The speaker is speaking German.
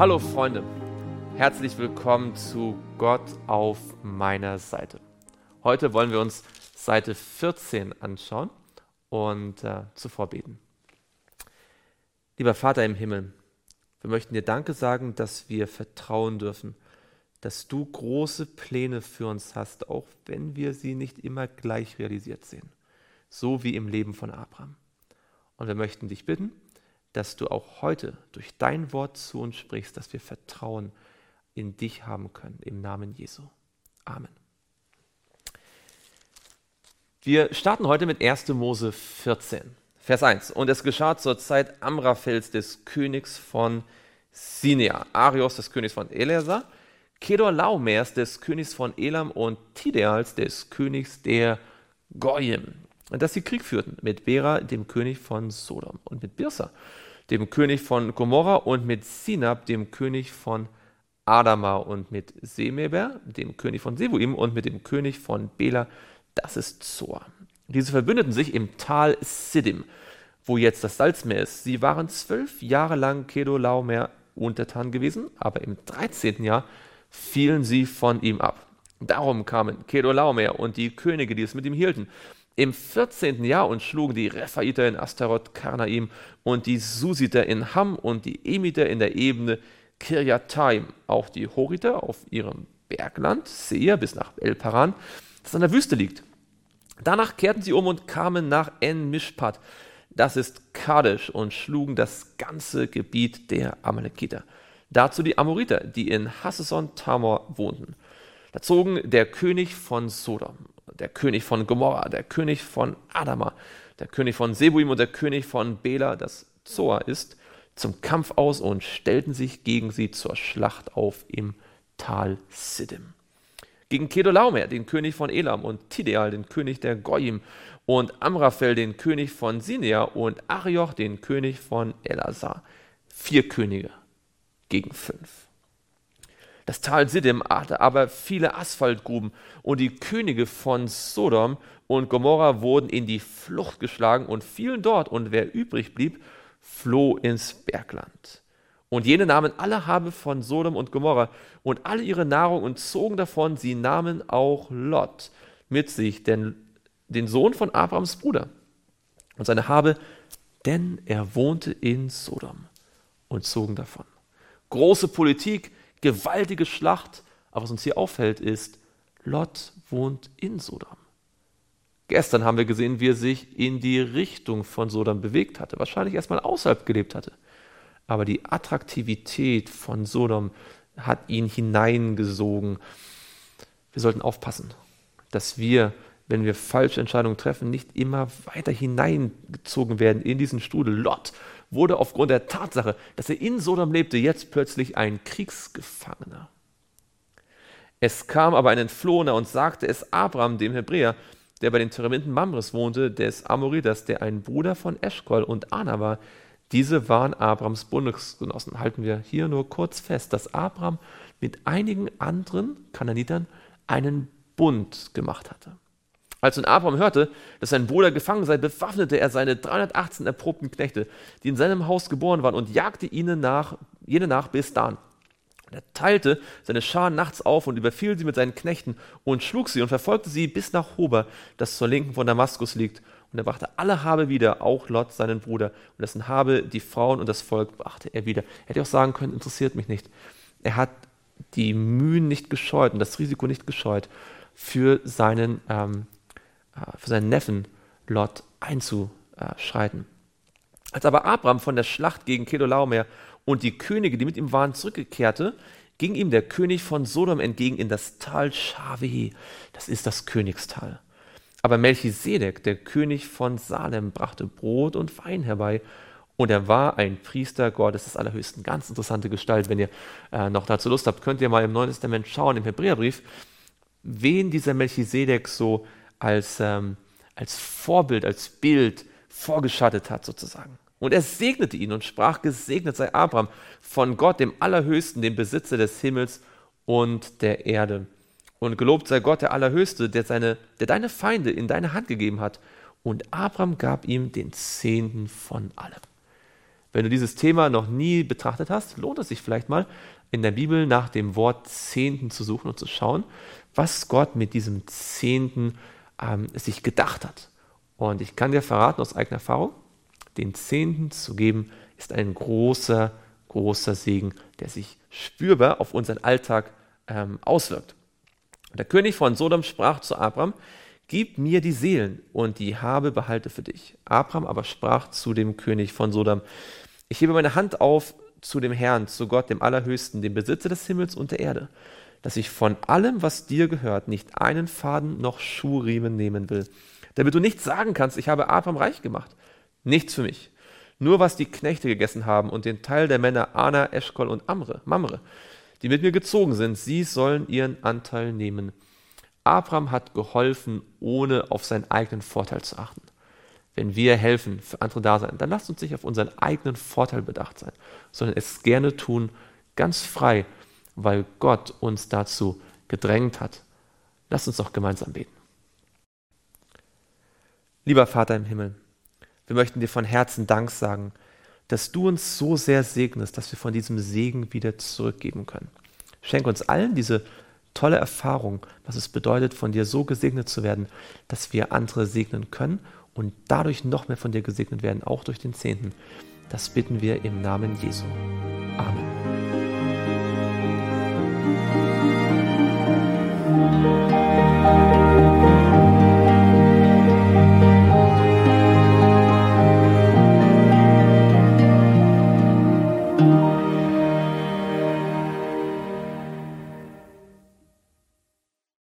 Hallo Freunde, herzlich willkommen zu Gott auf meiner Seite. Heute wollen wir uns Seite 14 anschauen und äh, zuvor beten. Lieber Vater im Himmel, wir möchten dir Danke sagen, dass wir vertrauen dürfen, dass du große Pläne für uns hast, auch wenn wir sie nicht immer gleich realisiert sehen, so wie im Leben von Abraham. Und wir möchten dich bitten, dass du auch heute durch dein Wort zu uns sprichst, dass wir Vertrauen in dich haben können, im Namen Jesu. Amen. Wir starten heute mit 1. Mose 14, Vers 1. Und es geschah zur Zeit Amraphels des Königs von Sinea, Arios des Königs von Eleazar, Kedor Laomers des Königs von Elam und Tideals des Königs der Goyim dass sie Krieg führten mit Bera, dem König von Sodom, und mit Birsa, dem König von Gomorra, und mit Sinab, dem König von Adama, und mit Semeber, dem König von Sebuim, und mit dem König von Bela, das ist Zor. Diese verbündeten sich im Tal Siddim, wo jetzt das Salzmeer ist. Sie waren zwölf Jahre lang Kedolaomer untertan gewesen, aber im 13. Jahr fielen sie von ihm ab. Darum kamen Kedolaomer und die Könige, die es mit ihm hielten, im 14. Jahr und schlugen die Rephaiter in Astaroth Karnaim und die Susiter in Ham und die Emiter in der Ebene Kirjataim, auch die Horiter auf ihrem Bergland, Seir bis nach El Paran, das an der Wüste liegt. Danach kehrten sie um und kamen nach En-Mishpat, das ist Kadesh, und schlugen das ganze Gebiet der Amalekiter. Dazu die Amoriter, die in Hasseson Tamor wohnten. Da zogen der König von Sodom der König von Gomorra, der König von Adama, der König von Sebuim und der König von Bela, das Zoa ist, zum Kampf aus und stellten sich gegen sie zur Schlacht auf im Tal Siddim. Gegen Kedolaomer, den König von Elam, und Tideal, den König der Goyim, und Amraphel, den König von Sinea, und Arioch, den König von Elazar. Vier Könige gegen fünf. Das Tal Siddim hatte aber viele Asphaltgruben und die Könige von Sodom und Gomorra wurden in die Flucht geschlagen und fielen dort und wer übrig blieb, floh ins Bergland. Und jene nahmen alle Habe von Sodom und Gomorra und alle ihre Nahrung und zogen davon, sie nahmen auch Lot mit sich, denn den Sohn von Abrahams Bruder und seine Habe, denn er wohnte in Sodom und zogen davon. Große Politik, gewaltige Schlacht. Aber was uns hier auffällt, ist, Lot wohnt in Sodom. Gestern haben wir gesehen, wie er sich in die Richtung von Sodom bewegt hatte, wahrscheinlich erstmal außerhalb gelebt hatte. Aber die Attraktivität von Sodom hat ihn hineingesogen. Wir sollten aufpassen, dass wir, wenn wir falsche Entscheidungen treffen, nicht immer weiter hineingezogen werden in diesen Strudel. Lot wurde aufgrund der Tatsache, dass er in Sodom lebte, jetzt plötzlich ein Kriegsgefangener. Es kam aber ein Entflohener und sagte es Abraham, dem Hebräer, der bei den Terebinten Mamres wohnte, des Amoriters, der ein Bruder von Eschkol und Anna war. Diese waren Abrams Bundesgenossen. Halten wir hier nur kurz fest, dass Abraham mit einigen anderen Kananitern einen Bund gemacht hatte. Als nun Abraham hörte, dass sein Bruder gefangen sei, bewaffnete er seine 318 erprobten Knechte, die in seinem Haus geboren waren, und jagte ihnen nach, jene nach bis Dan. Und er teilte seine Schar nachts auf und überfiel sie mit seinen Knechten und schlug sie und verfolgte sie bis nach Hober, das zur Linken von Damaskus liegt. Und er brachte alle Habe wieder, auch Lot, seinen Bruder, und dessen Habe, die Frauen und das Volk, brachte er wieder. Er hätte auch sagen können, interessiert mich nicht. Er hat die Mühen nicht gescheut und das Risiko nicht gescheut für seinen ähm, äh, für seinen Neffen Lot einzuschreiten. Als aber Abraham von der Schlacht gegen Kedolaomer und die Könige, die mit ihm waren, zurückkehrte, ging ihm der König von Sodom entgegen in das Tal Shaveh, das ist das Königstal. Aber Melchisedek, der König von Salem, brachte Brot und Wein herbei und er war ein Priester Gottes des Allerhöchsten. Ganz interessante Gestalt. Wenn ihr äh, noch dazu Lust habt, könnt ihr mal im Neuen Testament schauen, im Hebräerbrief, wen dieser Melchisedek so als, ähm, als Vorbild, als Bild vorgeschattet hat sozusagen. Und er segnete ihn und sprach, gesegnet sei Abraham von Gott, dem Allerhöchsten, dem Besitzer des Himmels und der Erde. Und gelobt sei Gott, der Allerhöchste, der, seine, der deine Feinde in deine Hand gegeben hat. Und Abraham gab ihm den Zehnten von allem. Wenn du dieses Thema noch nie betrachtet hast, lohnt es sich vielleicht mal, in der Bibel nach dem Wort Zehnten zu suchen und zu schauen, was Gott mit diesem Zehnten ähm, sich gedacht hat. Und ich kann dir verraten aus eigener Erfahrung, den Zehnten zu geben, ist ein großer, großer Segen, der sich spürbar auf unseren Alltag ähm, auswirkt. Der König von Sodom sprach zu Abraham, Gib mir die Seelen und die Habe behalte für dich. Abraham aber sprach zu dem König von Sodom, ich hebe meine Hand auf zu dem Herrn, zu Gott, dem Allerhöchsten, dem Besitzer des Himmels und der Erde, dass ich von allem, was dir gehört, nicht einen Faden noch Schuhriemen nehmen will, damit du nicht sagen kannst, ich habe Abraham reich gemacht. Nichts für mich. Nur was die Knechte gegessen haben und den Teil der Männer Ana, Eschkol und Amre, Mamre, die mit mir gezogen sind, sie sollen ihren Anteil nehmen. Abraham hat geholfen, ohne auf seinen eigenen Vorteil zu achten. Wenn wir helfen, für andere da sein, dann lasst uns nicht auf unseren eigenen Vorteil bedacht sein, sondern es gerne tun, ganz frei, weil Gott uns dazu gedrängt hat. Lasst uns doch gemeinsam beten. Lieber Vater im Himmel, wir möchten dir von Herzen Dank sagen, dass du uns so sehr segnest, dass wir von diesem Segen wieder zurückgeben können. Schenk uns allen diese tolle Erfahrung, was es bedeutet, von dir so gesegnet zu werden, dass wir andere segnen können und dadurch noch mehr von dir gesegnet werden, auch durch den Zehnten. Das bitten wir im Namen Jesu. Música